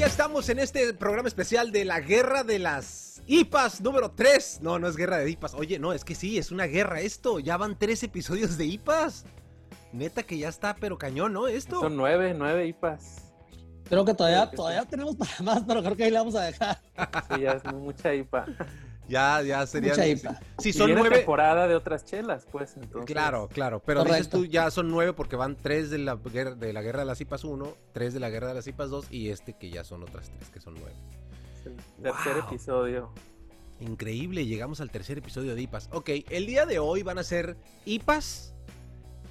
ya estamos en este programa especial de la guerra de las IPAs número 3. No, no es guerra de IPAs. Oye, no, es que sí, es una guerra esto. Ya van tres episodios de IPAs. Neta que ya está, pero cañón, ¿no? Esto. Son nueve, nueve IPAs. Creo que todavía, todavía tenemos para más, pero creo que ahí la vamos a dejar. Sí, ya es mucha IPA. Ya, ya sería. Mucha IPA. Sí, son nueve. temporada de otras chelas, pues, entonces. Claro, claro. Pero dices Correcto. tú, ya son nueve porque van tres de la, guerra, de la guerra de las IPAs 1, tres de la guerra de las IPAs 2 y este que ya son otras tres, que son nueve. El tercer Wow. episodio. Increíble, llegamos al tercer episodio de IPAs. Ok, el día de hoy van a ser IPAs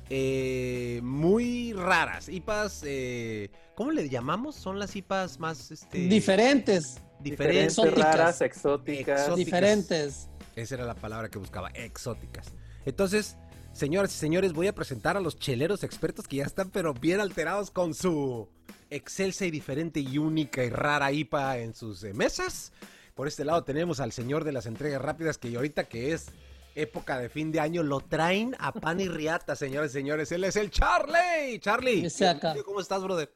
eh, muy raras. IPAs, eh, ¿cómo le llamamos? Son las IPAs más este, Diferentes, diferentes. Diferentes, Exóticas. raras, exóticas. Exóticas. diferentes. Esa era la palabra que buscaba, exóticas. Entonces, señoras y señores, voy a presentar a los cheleros expertos que ya están pero bien alterados con su excelsa y diferente y única y rara IPA en sus eh, mesas. Por este lado tenemos al señor de las entregas rápidas que ahorita que es época de fin de año lo traen a pan y riata, señores y señores. Él es el Charlie. Charlie. ¿cómo estás, brother?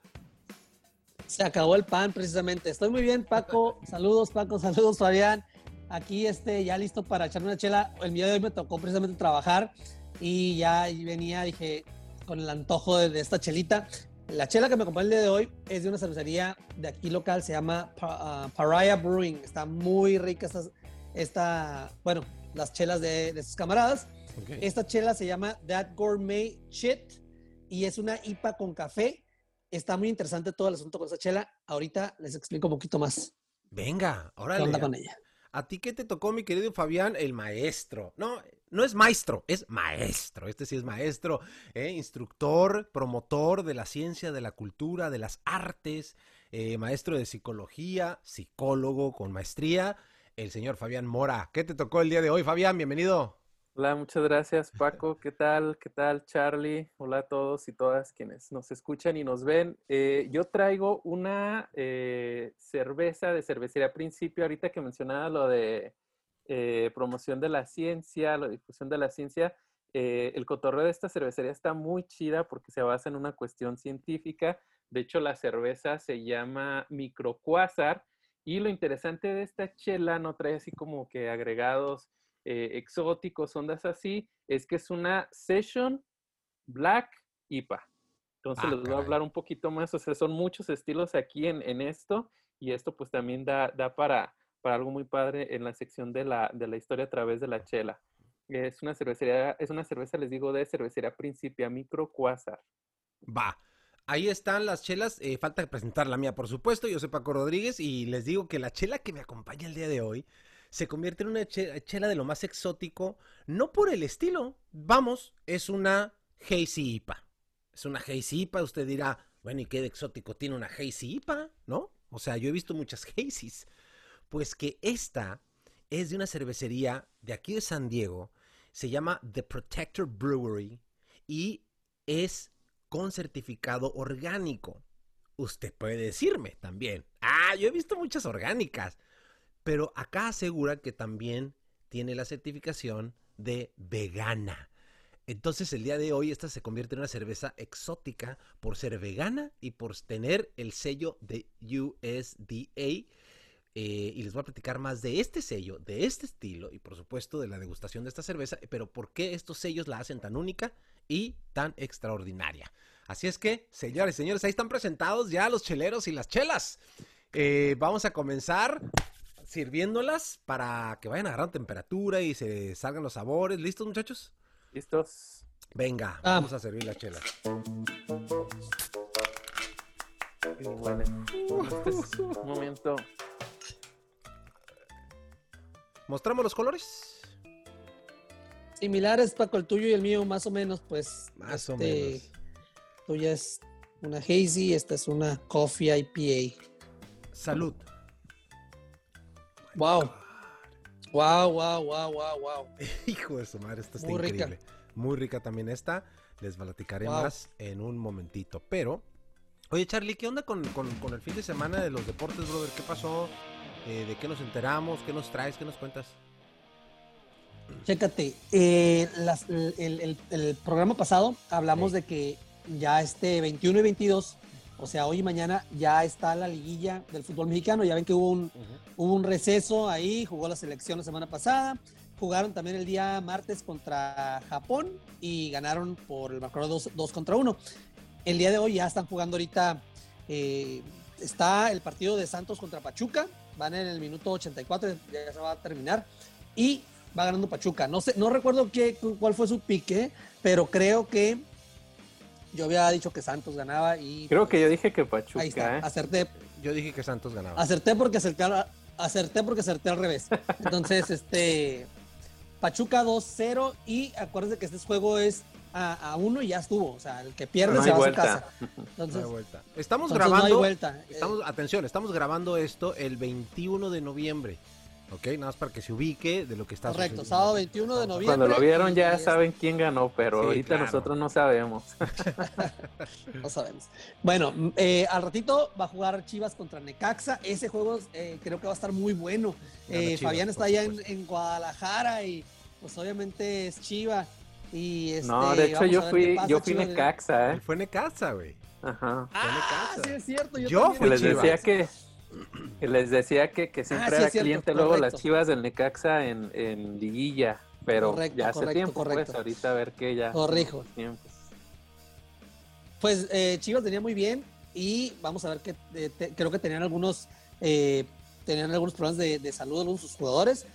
Se acabó el pan precisamente. Estoy muy bien, Paco. Saludos, Paco. Saludos, Fabián. Aquí este, ya listo para echarme una chela. El día de hoy me tocó precisamente trabajar y ya venía, dije, con el antojo de, de esta chelita. La chela que me acompaña el día de hoy es de una cervecería de aquí local, se llama ah, Pariah Brewing. Está muy rica esta, esta bueno, las chelas de, de sus camaradas. Esta chela se llama That Gourmet Shit y es una IPA con café. Está muy interesante todo el asunto con esa chela. Ahorita les explico un poquito más Venga, qué órale. onda con ella. ¿A ti qué te tocó, mi querido Fabián? El maestro. No, no es maestro, es maestro. Este sí es maestro, ¿eh? instructor, promotor de la ciencia, de la cultura, de las artes, eh, maestro de psicología, psicólogo con maestría, el señor Fabián Mora. ¿Qué te tocó el día de hoy, Fabián? Bienvenido. Hola, muchas gracias, Paco. ¿Qué tal? ¿Qué tal, Charlie? Hola a todos y todas quienes nos escuchan y nos ven. Eh, yo traigo una eh, cerveza de cervecería Principio, ahorita que mencionaba lo de eh, promoción de la ciencia, la difusión de la ciencia. el cotorreo de esta cervecería está muy chida porque se basa en una cuestión científica. De hecho, la cerveza se llama microcuásar y lo interesante de esta chela no trae así como que agregados eh, exóticos, ondas así, es que es una Session Black IPA. Entonces Ah, les voy a hablar un poquito más, o sea, son muchos estilos aquí en, en esto y esto pues también da, da para, para algo muy padre en la sección de la, de la historia a través de la chela. Es una cervecería, es una cerveza, les digo, de cervecería Principia Micro Quasar. Va. Ahí están las chelas. eh, falta presentar la mía, por supuesto. Yo soy Paco Rodríguez y les digo que la chela que me acompaña el día de hoy se convierte en una che- chela de lo más exótico, no por el estilo. Vamos, es una Hazy IPA. Es una Hazy IPA. Usted dirá, bueno, ¿y qué de exótico tiene una Hazy IPA? ¿No? O sea, yo he visto muchas Hazys. Pues que esta es de una cervecería de aquí de San Diego. Se llama The Protector Brewery y es con certificado orgánico. Usted puede decirme también. Ah, yo he visto muchas orgánicas. Pero acá asegura que también tiene la certificación de vegana. Entonces el día de hoy esta se convierte en una cerveza exótica por ser vegana y por tener el sello de USDA. Eh, y les voy a platicar más de este sello, de este estilo y por supuesto de la degustación de esta cerveza, pero por qué estos sellos la hacen tan única y tan extraordinaria. Así es que, señores señores, ahí están presentados ya los cheleros y las chelas. Eh, vamos a comenzar sirviéndolas para que vayan agarrando temperatura y se salgan los sabores. ¿Listos, muchachos? ¿Listos? Venga, Ah. vamos a servir la chela. Y bueno, este es un momento. ¿Mostramos los colores? Similares, Paco, el tuyo y el mío, más o menos, pues. Más o este, menos. Tuya es una hazy, esta es una coffee IPA. Salud. Wow. Wow, wow, wow, wow, wow. Hijo de su madre, esta está Muy rica. increíble. Muy rica también esta. Les platicaré Wow. más en un momentito. Pero, oye Charlie, ¿qué onda con, con- con el fin de semana de los deportes, brother? ¿Qué pasó? Eh, ¿De qué nos enteramos? ¿Qué nos traes? ¿Qué nos cuentas? Chécate, eh, las- el, el- el programa pasado hablamos Sí. de que ya este 21 y 22 o sea, hoy y mañana ya está la liguilla del fútbol mexicano. Ya ven que hubo un, hubo un receso ahí, jugó la selección la semana pasada. Jugaron también el día martes contra Japón y ganaron por el marcador 2 contra 1. El día de hoy ya están jugando ahorita, eh, está el partido de Santos contra Pachuca, van en el minuto 84, ya se va a terminar, y va ganando Pachuca. No sé, no recuerdo qué, cuál fue su pique, pero creo que yo había dicho que Santos ganaba y... Creo que yo dije que Pachuca. Ahí está, ¿eh? acerté. Yo dije que Santos ganaba. Acerté porque acerté, acerté porque acerté al revés. Entonces, este... Pachuca 2-0 y acuérdense que este juego es a, uno y ya estuvo. O sea, el que pierde se va a su casa. Entonces, no hay vuelta. Estamos grabando. vuelta. Estamos, atención, estamos grabando esto el 21 de noviembre. ¿Ok? Nada más para que se ubique de lo que está Correcto, sábado 21 de noviembre. Cuando lo vieron ya saben quién ganó, pero ahorita nosotros no sabemos. no sabemos. Bueno, eh, al ratito va a jugar Chivas contra Necaxa. Ese juego eh, creo que va a estar muy bueno. Eh, Fabián está allá en, Guadalajara y pues obviamente es Chiva. Y este, no, de hecho yo fui, yo fui Necaxa, ¿eh? Fue Necaxa, güey. Ajá. Ah, sí es cierto. Yo, yo fui Les decía que les decía que, que siempre ah, era cliente luego las chivas del Necaxa en, en liguilla, pero ya hace tiempo, pues, correcto. ahorita a ver qué ya. Corrijo. Pues eh, Chivas tenía muy bien y vamos a ver que creo que tenían algunos eh, tenían algunos problemas de, de salud algunos sus jugadores.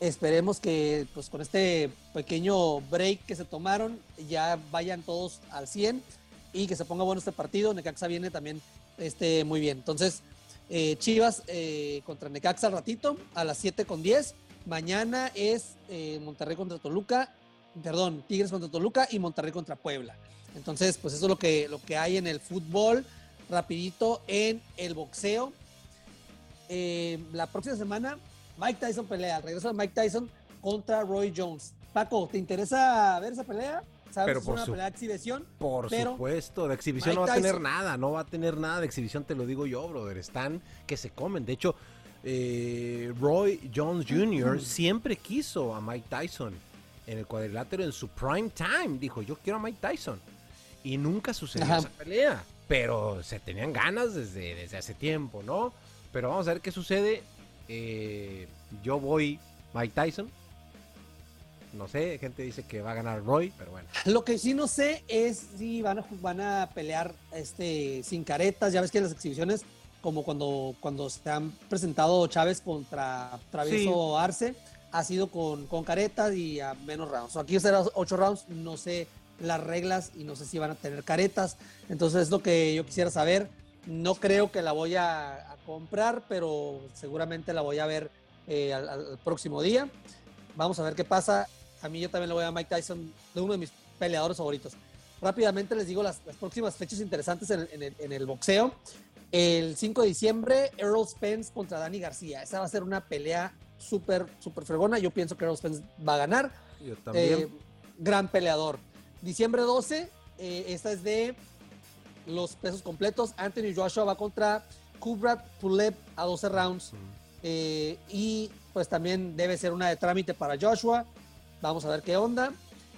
Esperemos que pues con este pequeño break que se tomaron ya vayan todos al 100 y que se ponga bueno este partido. Necaxa viene también este, muy bien. Entonces, eh, Chivas eh, contra Necaxa al ratito, a las 7 con 10. Mañana es eh, Monterrey contra Toluca, perdón, Tigres contra Toluca y Monterrey contra Puebla. Entonces, pues eso es lo que, lo que hay en el fútbol. Rapidito en el boxeo. la próxima semana, Mike Tyson pelea. Regreso de Mike Tyson contra Roy Jones. Paco, ¿te interesa ver esa pelea? Pero por una exhibición. Por supuesto, de exhibición no va a tener nada, no va a tener nada de exhibición, te lo digo yo, brother. Están que se comen. De hecho, eh, Roy Jones Jr. siempre quiso a Mike Tyson en el cuadrilátero en su prime time. Dijo, yo quiero a Mike Tyson. Y nunca sucedió esa pelea. Pero se tenían ganas desde, desde hace tiempo, ¿no? Pero vamos a ver qué sucede. Eh, yo voy Mike Tyson no sé, gente dice que va a ganar Roy, pero bueno. Lo que sí no sé es si van a, van a pelear este, sin caretas. Ya ves que en las exhibiciones, como cuando, cuando se han presentado Chávez contra Travieso Arce, ha sido con, con caretas y a menos rounds. Aquí será ocho rounds, no sé las reglas y no sé si van a tener caretas. Entonces es lo que yo quisiera saber. No creo que la voy a, comprar, pero seguramente la voy a ver eh, al próximo día. Vamos a ver qué pasa a mí yo también le voy a Mike Tyson, de uno de mis peleadores favoritos. Rápidamente les digo las, próximas fechas interesantes en el, boxeo. El 5 de diciembre, Errol Spence contra Dani García. Esa va a ser una pelea súper, súper fregona. Yo pienso que Errol Spence va a ganar. Yo también. Eh, gran peleador. Diciembre 12, eh, esta es de los pesos completos. Anthony Joshua va contra Kubrat Pulev a 12 rounds. Eh, y pues también debe ser una de trámite para Joshua. Vamos a ver qué onda.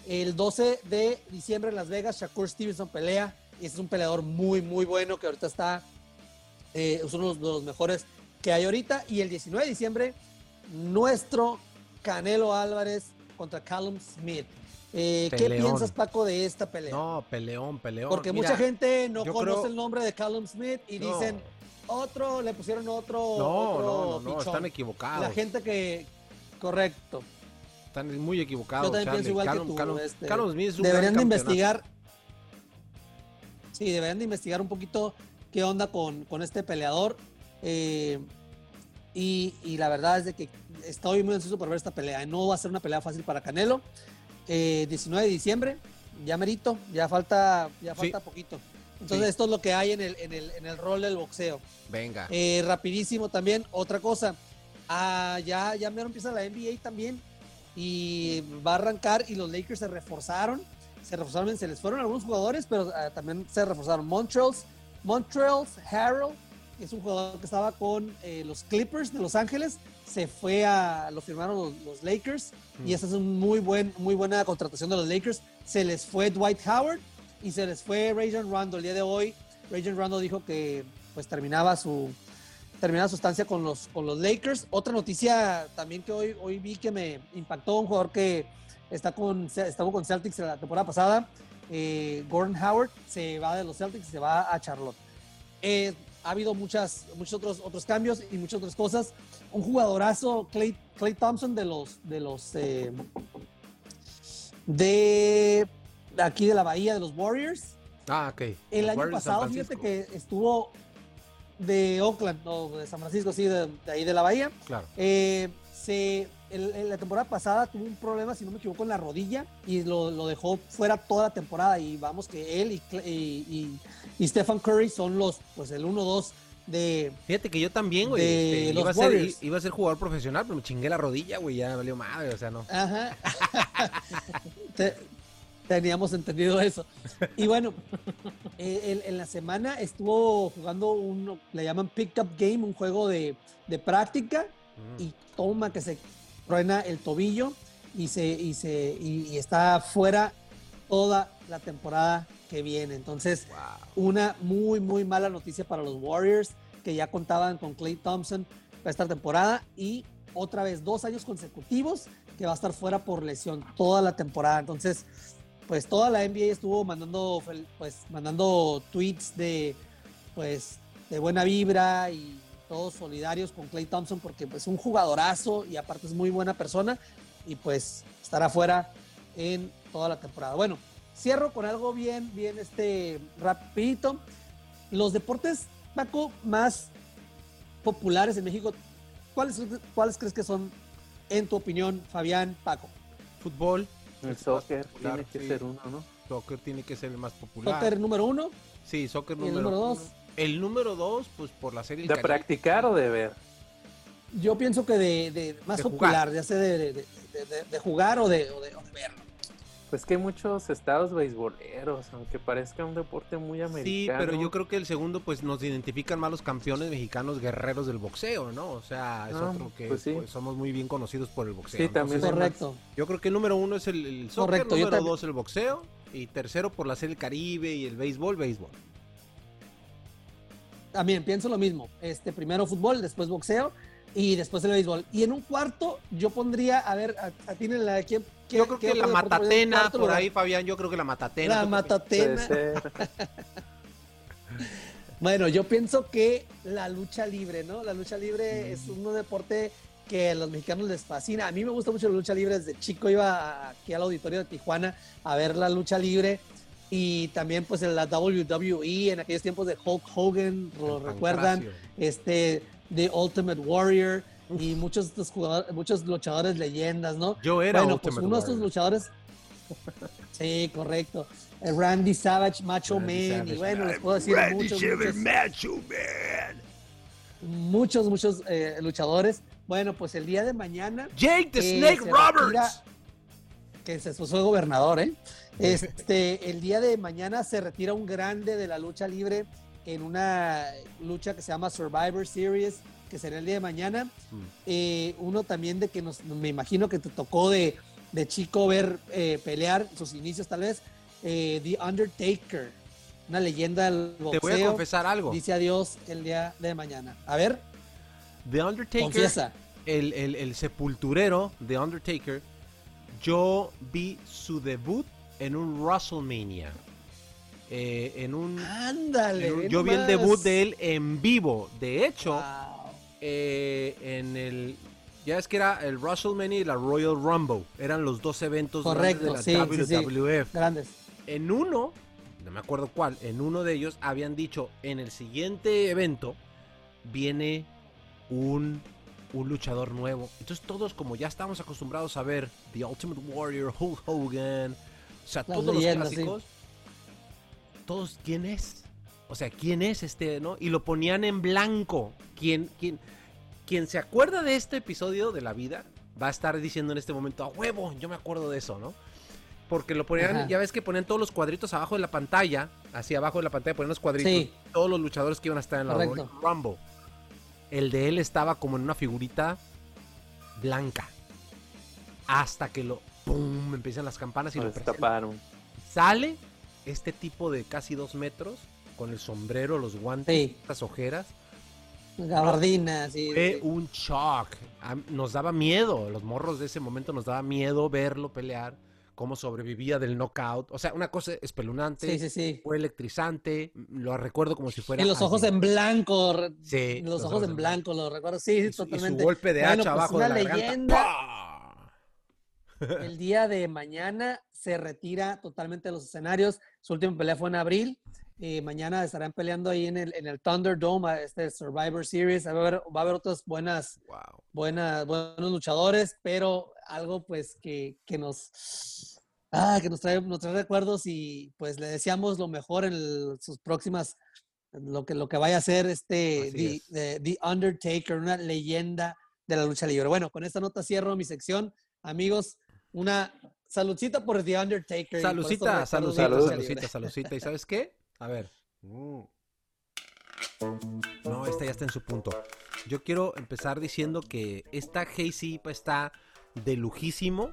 El 12 de diciembre en Las Vegas, Shakur Stevenson pelea. Y es un peleador muy, muy bueno que ahorita está. Eh, es uno de los mejores que hay ahorita. Y el 19 de diciembre, nuestro Canelo Álvarez contra Callum Smith. Eh, ¿Qué piensas, Paco, de esta pelea? No, peleón, peleón. Porque mucha gente no conoce el nombre de Callum Smith y dicen, otro, le pusieron otro. No, no, no, están equivocados. La gente que, correcto. Están muy equivocados. Yo también pienso igual que tú. Este, deberían de investigar. Sí, deberían de investigar un poquito qué onda con, con este peleador. Eh, y, y, la verdad es de que estoy muy ansioso por ver esta pelea. No va a ser una pelea fácil para Canelo. 19 eh, de diciembre, ya merito, ya falta, ya falta poquito. Entonces, esto es lo que hay en el, en el, en el rol del boxeo. Venga. Eh, rapidísimo también, otra cosa. Ah, ya, ya me empieza la NBA también y va a arrancar y los Lakers se reforzaron. Se reforzaron, se les fueron algunos jugadores, pero ah, también se reforzaron. Montreal, Montreal Harold, que es un jugador que estaba con eh, los Clippers de Los Ángeles, se fue a, lo firmaron los, Lakers y mm. esa es una muy, buen, muy buena contratación de los Lakers. Se les fue Dwight Howard y se les fue Rajon Rondo el día de hoy. Rajon Rondo dijo que pues terminaba su terminaba su estancia con los, con los Lakers. Otra noticia también que hoy, hoy vi que me impactó, un jugador que está con, estaba con Celtics la temporada pasada, eh, Gordon Howard, se va de los Celtics y se va a Charlotte. Eh, ha habido muchas, muchos otros, otros cambios y muchas otras cosas. Un jugadorazo, Clay, Clay Thompson de los, de los eh, de aquí de la Bahía de los Warriors. Ah, ok. El año pasado, fíjate que estuvo de Oakland, no, de San Francisco, sí, de, ahí de la Bahía. Claro. Eh, se, en la temporada pasada tuvo un problema, si no me equivoco, en la rodilla y lo, lo dejó fuera toda la temporada. Y vamos que él y, y, y, Stephen Curry son los, pues el 1-2 de. Fíjate que yo también, güey. Este, iba, a ser, iba a ser jugador profesional, pero me chingué la rodilla, güey. Ya valió madre, o sea, no. Ajá. teníamos entendido eso. Y bueno, eh, en, la semana estuvo jugando un, le llaman Pickup Game, un juego de, de práctica, mm. y toma que se truena el tobillo y, se, y, se, y, está fuera toda la temporada que viene. Entonces, una muy, muy mala noticia para los Warriors, que ya contaban con Clay Thompson para esta temporada y otra vez dos años consecutivos que va a estar fuera por lesión toda la temporada. Entonces, pues toda la NBA estuvo mandando, pues, mandando tweets de, pues, de buena vibra y todos solidarios con Clay Thompson porque pues un jugadorazo y aparte es muy buena persona y pues estará fuera en toda la temporada. Bueno, cierro con algo bien, bien este rapidito. Los deportes, Paco, más populares en México, ¿cuáles, ¿cuáles crees que son, en tu opinión, Fabián, Paco? Fútbol, el soccer tiene que ser uno, ¿no? Soccer tiene que ser el más popular. ¿Soccer número uno? Sí, soccer número, el número dos. El número dos, pues por la serie. ¿De practicar o de ver? Yo pienso que de, más popular, ya sea de, jugar o de, o de, verlo. Pues que hay muchos estados beisboleros, aunque parezca un deporte muy americano. Sí, pero yo creo que el segundo, pues nos identifican más los campeones mexicanos guerreros del boxeo, ¿no? O sea, es ah, otro que pues pues, somos muy bien conocidos por el boxeo. Sí, también. Correcto. Yo creo que el número uno es el, el soccer, Correcto, número dos el boxeo, y tercero por la serie Caribe y el béisbol, béisbol. También pienso lo mismo. Este, primero fútbol, después boxeo y después el béisbol. Y en un cuarto yo pondría, a ver, a, a la quién yo creo que la matatena, por ahí, Fabián, yo creo que la matatena. La matatena. bueno, yo pienso que la lucha libre, ¿no? La lucha libre es un deporte que a los mexicanos les fascina. A mí me gusta mucho la lucha libre. Desde chico iba aquí al auditorio de Tijuana a ver la lucha libre. Y también pues en la WWE, en aquellos tiempos de Hulk Hogan, lo recuerdan, este, The Ultimate Warrior y muchos estos jugadores, muchos luchadores leyendas, ¿no? Yo era bueno, pues uno de estos luchadores. sí, correcto. El Randy Savage, Macho Man, y bueno, les puedo decir muchos, muchos, Macho Man. muchos, muchos eh, luchadores. Bueno, pues el día de mañana. Jake the eh, Snake Roberts. que se fue gobernador, ¿eh? Este, el día de mañana se retira un grande de la lucha libre en una lucha que se llama Survivor Series que será el día de mañana. Mm. Eh, uno también de que nos, me imagino que te tocó de, de chico ver eh, pelear, sus inicios tal vez, eh, The Undertaker, una leyenda del boxeo. Te voy a confesar algo. Dice adiós el día de mañana. A ver. The Undertaker, el, el, el sepulturero de Undertaker, yo vi su debut en un WrestleMania. en un. Ándale. yo vi el debut de él en vivo. De hecho, eh, en el. Ya es que era el WrestleMania y la Royal Rumble. Eran los dos eventos Correcto, de la WWF. Grandes. En uno, no me acuerdo cuál, en uno de ellos habían dicho: en el siguiente evento viene un, un luchador nuevo. Entonces, todos, como ya estamos acostumbrados a ver The Ultimate Warrior, Hulk Hogan, o sea, todos los clásicos, todos, ¿quién es? O sea, ¿quién es este, no? Y lo ponían en blanco. ¿Quién, quién? quien se acuerda de este episodio de la vida va a estar diciendo en este momento, a huevo, yo me acuerdo de eso, ¿no? Porque lo ponían, ya ves que ponían todos los cuadritos abajo de la pantalla, así abajo de la pantalla ponían los cuadritos, todos los luchadores que iban a estar en la Rumble. El de él estaba como en una figurita blanca. Hasta que lo, ¡pum! empiezan las campanas y lo, taparon. Sale este tipo de casi dos metros con el sombrero, los guantes, Sí. las ojeras. Gabardina, sí. Fue sí. un shock. Nos daba miedo, los morros de ese momento nos daba miedo verlo pelear, cómo sobrevivía del knockout. O sea, una cosa espeluznante, Sí, fue electrizante, lo recuerdo como si fuera... Y los ojos en blanco. Sí, Los, ojos en blanco, lo recuerdo. Sí, Y su, y su totalmente. golpe de Bueno, hacha pues, abajo una de la leyenda. El día de mañana se retira totalmente de los escenarios. Su última pelea fue en abril. Eh, mañana estarán peleando ahí en el, en el Thunderdome, este Survivor Series. Va a haber, va a haber otras buenas, Wow. buenas, buenos luchadores, pero algo pues que, que nos, ah, que nos trae, nos trae recuerdos y pues le deseamos lo mejor en el- sus próximas, lo que, lo que vaya a ser este The, es. The- The Undertaker, una leyenda de la lucha libre. Bueno, con esta nota cierro mi sección. Amigos, una saludcita por The Undertaker. y lucha salucita, libre. salucita. ¿Y sabes qué? A ver. Mm. No, esta ya está en su punto. Yo quiero empezar diciendo que esta Hazy está de lujísimo.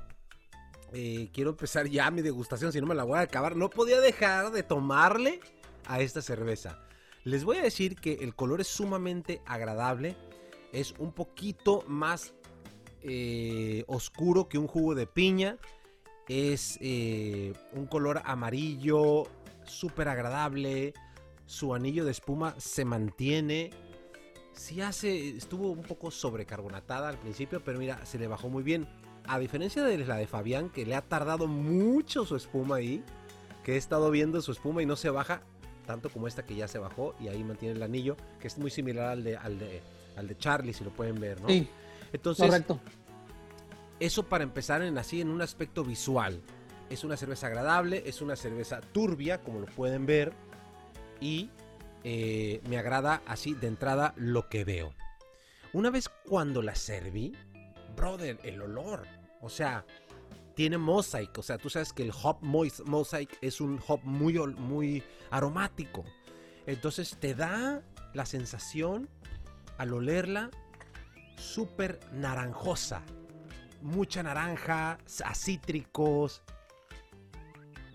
Eh, quiero empezar ya mi degustación, si no me la voy a acabar. No podía dejar de tomarle a esta cerveza. Les voy a decir que el color es sumamente agradable. Es un poquito más eh, oscuro que un jugo de piña. Es eh, un color amarillo súper agradable. Su anillo de espuma se mantiene. Sí hace, estuvo un poco sobrecarbonatada al principio, pero mira, se le bajó muy bien. A diferencia de la de Fabián, que le ha tardado mucho su espuma ahí, que he estado viendo su espuma y no se baja, tanto como esta que ya se bajó y ahí mantiene el anillo, que es muy similar al de, al de, al de Charlie, si lo pueden ver, ¿no? Sí, Entonces, correcto. eso para empezar en así en un aspecto visual. Es una cerveza agradable, es una cerveza turbia, como lo pueden ver. Y eh, me agrada así de entrada lo que veo. Una vez cuando la serví, brother, el olor. O sea, tiene mosaic. O sea, tú sabes que el hop mosaic es un hop muy, muy aromático. Entonces te da la sensación al olerla súper naranjosa mucha naranja, a cítricos.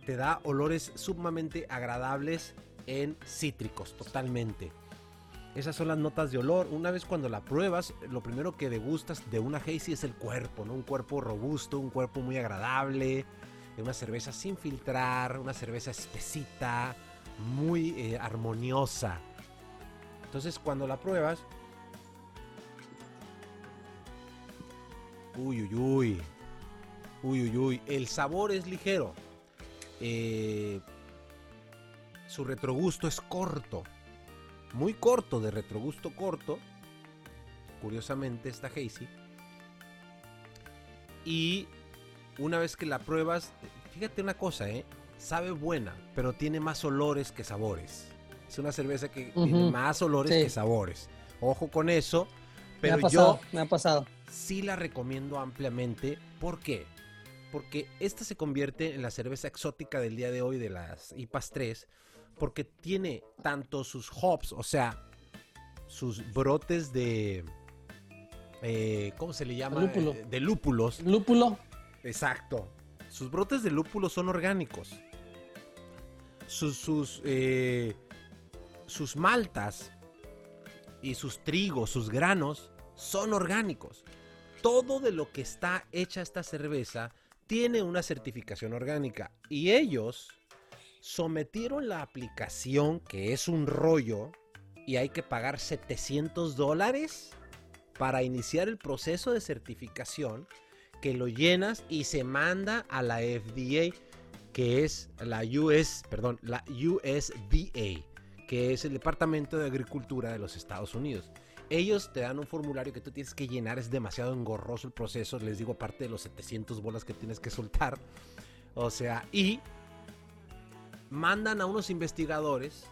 Te da olores sumamente agradables en cítricos, totalmente. Esas son las notas de olor. Una vez cuando la pruebas, lo primero que degustas de una Hazy es el cuerpo, ¿no? Un cuerpo robusto, un cuerpo muy agradable. Una cerveza sin filtrar, una cerveza espesita, muy eh, armoniosa. Entonces cuando la pruebas, Uy, uy, uy. Uy, uy, uy. El sabor es ligero. Eh, su retrogusto es corto. Muy corto, de retrogusto corto. Curiosamente, esta Hazy. Y una vez que la pruebas, fíjate una cosa, ¿eh? Sabe buena, pero tiene más olores que sabores. Es una cerveza que tiene más olores Sí. que sabores. Ojo con eso. Me ha Pero pasado, yo me ha pasado. sí la recomiendo ampliamente. ¿Por qué? Porque esta se convierte en la cerveza exótica del día de hoy de las IPAs 3. Porque tiene tanto sus hops, o sea, sus brotes de... eh, ¿Cómo se le llama? Lúpulo. Eh, De lúpulos. Lúpulo. Exacto. Sus brotes de lúpulo son orgánicos. Sus, sus, eh, sus maltas y sus trigos, sus granos, son orgánicos. Todo de lo que está hecha esta cerveza tiene una certificación orgánica. Y ellos sometieron la aplicación, que es un rollo, y hay que pagar 700 dólares para iniciar el proceso de certificación que lo llenas y se manda a la FDA, que es la US, perdón, la USDA, que es el Departamento de Agricultura de los Estados Unidos. Ellos te dan un formulario que tú tienes que llenar, es demasiado engorroso el proceso, les digo, aparte de los 700 bolas que tienes que soltar. O sea, y mandan a unos investigadores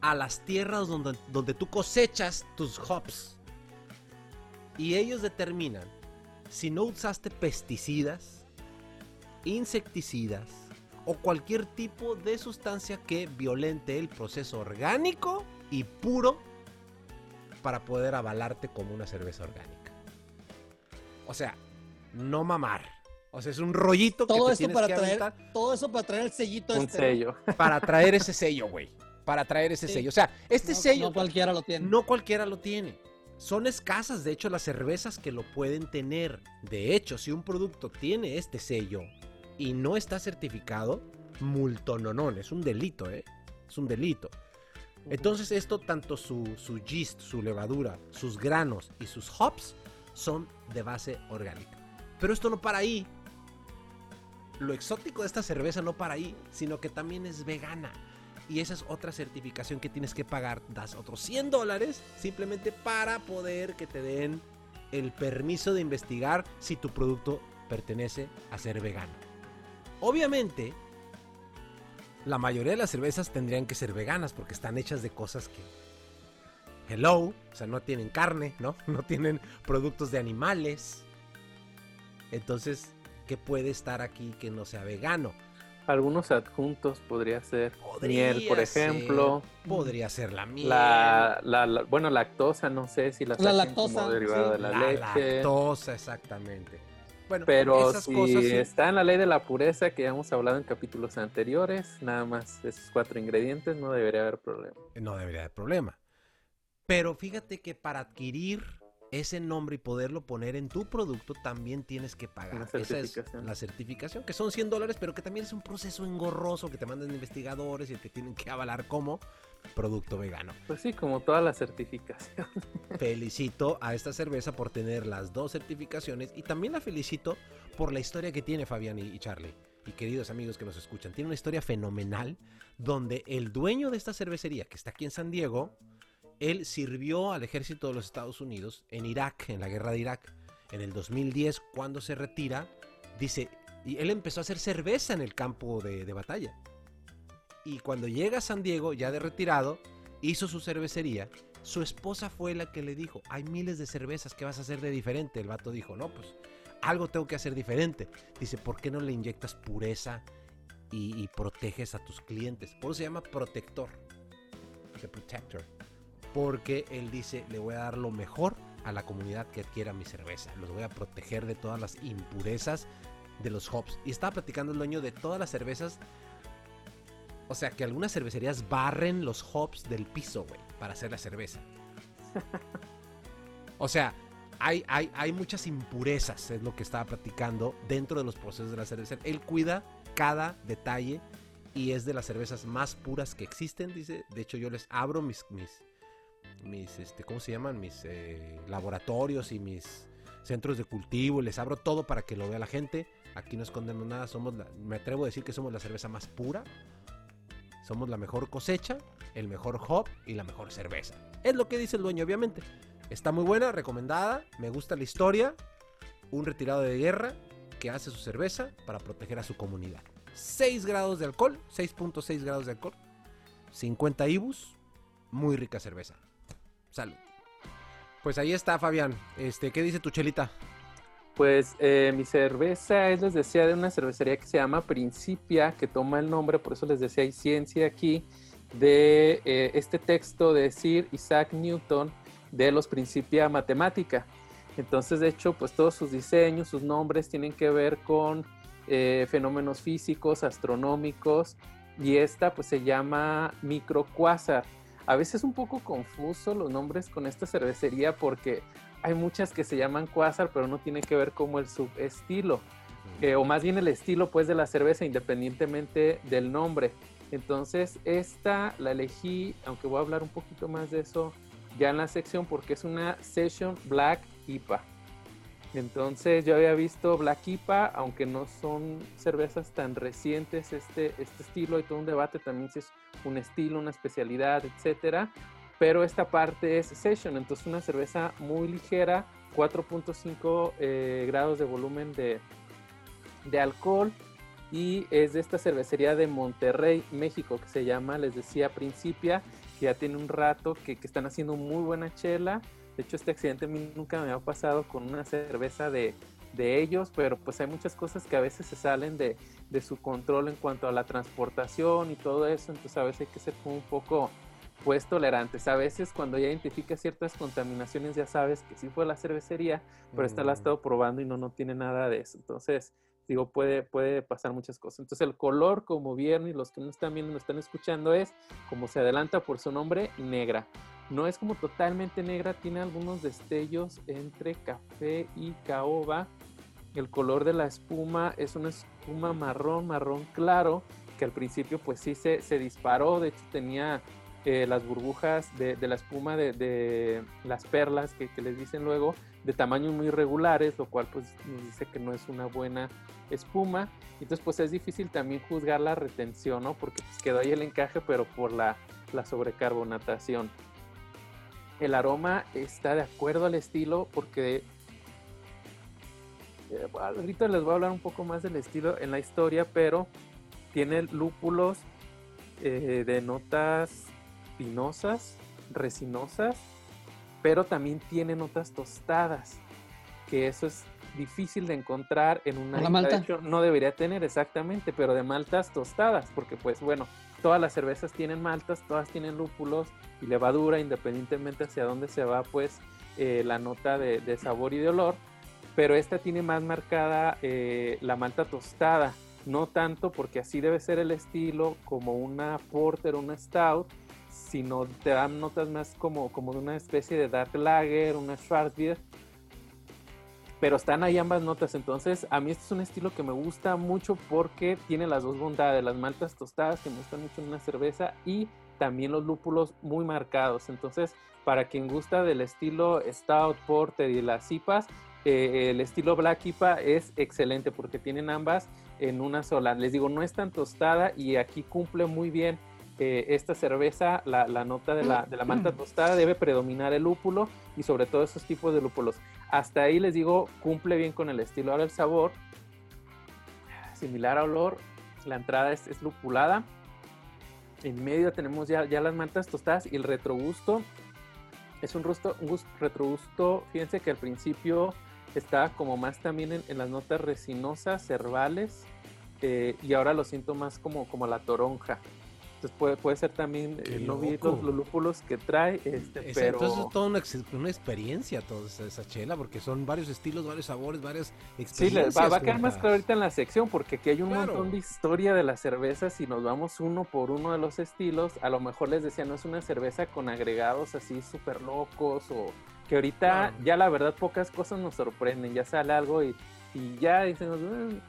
a las tierras donde, donde tú cosechas tus hops. Y ellos determinan si no usaste pesticidas, insecticidas o cualquier tipo de sustancia que violente el proceso orgánico y puro para poder avalarte como una cerveza orgánica. O sea, no mamar. O sea, es un rollito que te tienes para que traer, aventar todo eso para traer el sellito Un este. sello. para traer ese sello, güey. para traer ese Sí. sello. O sea, este no, sello no cualquiera lo tiene. no cualquiera lo tiene. Son escasas, de hecho, las cervezas que lo pueden tener. De hecho, si un producto tiene este sello y no está certificado, multononón, es un delito, ¿eh? Es un delito. Entonces esto, tanto su, su yeast, su levadura, sus granos y sus hops son de base orgánica. Pero esto no para ahí. Lo exótico de esta cerveza no para ahí, sino que también es vegana. Y esa es otra certificación que tienes que pagar. Das otros 100 dólares simplemente para poder que te den el permiso de investigar si tu producto pertenece a ser vegano. Obviamente, la mayoría de las cervezas tendrían que ser veganas porque están hechas de cosas que... Hello, o sea, no tienen carne, ¿no? No tienen productos de animales. Entonces, ¿qué puede estar aquí que no sea vegano? Algunos adjuntos podría ser Podría miel, por ser, ejemplo. podría ser la miel. La, la, la- bueno, lactosa, no sé si la, La lactosa, como derivada sí. de la, la leche. lactosa, exactamente. Bueno, Pero esas si cosas sí. está en la ley de la pureza que ya hemos hablado en capítulos anteriores, nada más esos cuatro ingredientes, no debería haber problema. no debería haber problema. Pero fíjate que para adquirir ese nombre y poderlo poner en tu producto también tienes que pagar. Esa es la certificación, que son 100 dólares, pero que también es un proceso engorroso que te mandan investigadores y te tienen que avalar como producto vegano. Pues sí, como toda la certificación. Felicito a esta cerveza por tener las dos certificaciones y también la felicito por la historia que tiene Fabián y y Charlie. Y queridos amigos que nos escuchan, tiene una historia fenomenal donde el dueño de esta cervecería, que está aquí en San Diego, él sirvió al ejército de los Estados Unidos en Irak, en la guerra de Irak. En el 2010, cuando se retira, dice, y él empezó a hacer cerveza en el campo de, batalla. Y cuando llega a San Diego, ya de retirado, hizo su cervecería. Su esposa fue la que le dijo, hay miles de cervezas, ¿qué vas a hacer de diferente? El vato dijo, no, pues algo tengo que hacer diferente. Dice, ¿por qué no le inyectas pureza y, y proteges a tus clientes? Por eso se llama protector. The Protector. Porque él dice, le voy a dar lo mejor a la comunidad que adquiera mi cerveza. Los voy a proteger de todas las impurezas de los hops. Y estaba platicando el dueño de todas las cervezas. O sea, que algunas cervecerías barren los hops del piso, güey, para hacer la cerveza. O sea, hay, hay, hay muchas impurezas, es lo que estaba platicando dentro de los procesos de la cerveza. Él cuida cada detalle y es de las cervezas más puras que existen, dice. De hecho, yo les abro mis, mis, mis este, ¿cómo se llaman? Mis eh, laboratorios y mis centros de cultivo, les abro todo para que lo vea la gente. Aquí no escondemos nada, somos me atrevo a decir que somos la cerveza más pura. Somos la mejor cosecha, el mejor hop y la mejor cerveza. Es lo que dice el dueño, obviamente. Está muy buena, recomendada, me gusta la historia. Un retirado de guerra que hace su cerveza para proteger a su comunidad. 6 grados de alcohol, 6.6 grados de alcohol, 50 ibus, muy rica cerveza. Salud. Pues ahí está, Fabián. Este, ¿qué dice tu chelita? Pues eh, mi cerveza es, les decía, de una cervecería que se llama Principia, que toma el nombre, por eso les decía, hay ciencia aquí, de eh, este texto de Sir Isaac Newton de los Principia Matemática. Entonces, de hecho, pues todos sus diseños, sus nombres tienen que ver con eh, fenómenos físicos, astronómicos, y esta pues se llama microcuásar. A veces un poco confuso los nombres con esta cervecería porque hay muchas que se llaman Quasar, pero no tiene que ver como el subestilo, eh, o más bien el estilo pues de la cerveza, independientemente del nombre. Entonces, esta la elegí, aunque voy a hablar un poquito más de eso ya en la sección, porque es una Session Black IPA. Entonces, yo había visto Black IPA, aunque no son cervezas tan recientes, este, este estilo, hay todo un debate también si es un estilo, una especialidad, etcétera pero esta parte es session, entonces una cerveza muy ligera, 4.5 eh, grados de volumen de, de alcohol y es de esta cervecería de Monterrey, México, que se llama, les decía, Principia, que ya tiene un rato que, que están haciendo muy buena chela. De hecho, este accidente a mí nunca me ha pasado con una cerveza de, de ellos, pero pues hay muchas cosas que a veces se salen de, de su control en cuanto a la transportación y todo eso, entonces a veces hay que ser como un poco pues tolerantes. A veces cuando ya identificas ciertas contaminaciones ya sabes que sí fue la cervecería, pero esta la ha Mm. estado probando y no, no tiene nada de eso. Entonces digo, puede, puede pasar muchas cosas. Entonces el color, como vieron y los que no están viendo, no están escuchando, es, como se adelanta por su nombre, negra. No es como totalmente negra, tiene algunos destellos entre café y caoba. El color de la espuma es una espuma marrón, marrón claro, que al principio pues sí se, se disparó, de hecho tenía eh, las burbujas de, la espuma de, de las perlas que, que les dicen luego, de tamaños muy regulares, lo cual pues nos dice que no es una buena espuma. Entonces pues es difícil también juzgar la retención, ¿no? Porque pues, quedó ahí el encaje, pero por la, la sobrecarbonatación. El aroma está de acuerdo al estilo porque... Eh, ahorita les voy a hablar un poco más del estilo en la historia, pero tiene lúpulos eh, de notas pinosas, resinosas, pero también tiene notas tostadas, que eso es difícil de encontrar en una ¿La malta? De hecho, no debería tener exactamente, pero de maltas tostadas, porque pues bueno, todas las cervezas tienen maltas, todas tienen lúpulos y levadura, independientemente hacia dónde se va pues eh, la nota de, de, sabor y de olor, pero esta tiene más marcada eh, la malta tostada, no tanto porque así debe ser el estilo como una porter o una stout, sino te dan notas más como, como de una especie de dark lager, una Schwarzbier, pero están ahí ambas notas. Entonces, a mí este es un estilo que me gusta mucho porque tiene las dos bondades, las maltas tostadas que me gustan mucho en una cerveza y también los lúpulos muy marcados. Entonces, para quien gusta del estilo Stout, Porter y las IPAs, eh, el estilo Black IPA es excelente porque tienen ambas en una sola. Les digo, no es tan tostada y aquí cumple muy bien eh, esta cerveza, la, la nota de la, de la malta tostada debe predominar el lúpulo y sobre todo esos tipos de lúpulos. Hasta ahí les digo, cumple bien con el estilo. Ahora el sabor, similar a olor, la entrada es, es lupulada. En medio tenemos ya, ya, las maltas tostadas y el retrogusto es un, gusto, un gusto, retrogusto, fíjense que al principio estaba como más también en, en las notas resinosas, cervales, eh, y ahora lo siento más como, como la toronja. Entonces puede, puede ser también, eh, no vi los, los, lúpulos que trae, este, es, pero... Entonces es toda una, una, experiencia toda esa, esa, chela, porque son varios estilos, varios sabores, varias experiencias. Sí, va, va a quedar más claro ahorita en la sección, porque aquí hay un claro. montón de historia de las cervezas y nos vamos uno por uno de los estilos. A lo mejor les decía, no es una cerveza con agregados así súper locos o que ahorita claro. ya la verdad pocas cosas nos sorprenden, ya sale algo y, y ya dicen... Mm".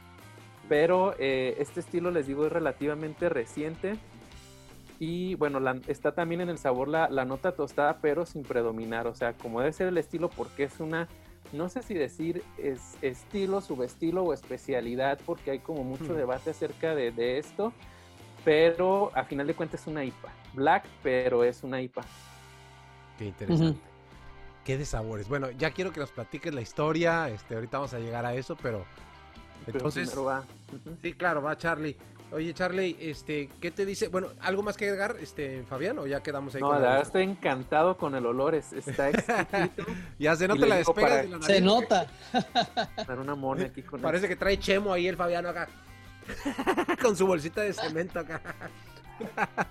Pero eh, este estilo, les digo, es relativamente reciente y bueno, la, está también en el sabor la, la, nota tostada, pero sin predominar. O sea, como debe ser el estilo, porque es una, no sé si decir es estilo, subestilo o especialidad, porque hay como mucho Hmm. debate acerca de, de, esto. Pero a final de cuentas es una IPA. Black, pero es una IPA. Qué interesante. Uh -huh. Qué de sabores. Bueno, ya quiero que nos platiques la historia. Este, ahorita vamos a llegar a eso, pero. Entonces. Pero va. Uh -huh. Sí, claro, va Charlie. Oye, Charlie, este, ¿qué te dice? Bueno, ¿algo más que agregar, este, Fabián, o ya quedamos ahí? No, con la verdad estoy encantado con el olor, es, está exquisito. ya se nota la despegas para... de la nariz. Se nota. Dar una mona aquí con Parece que trae chemo ahí el Fabián acá. con su bolsita de cemento acá.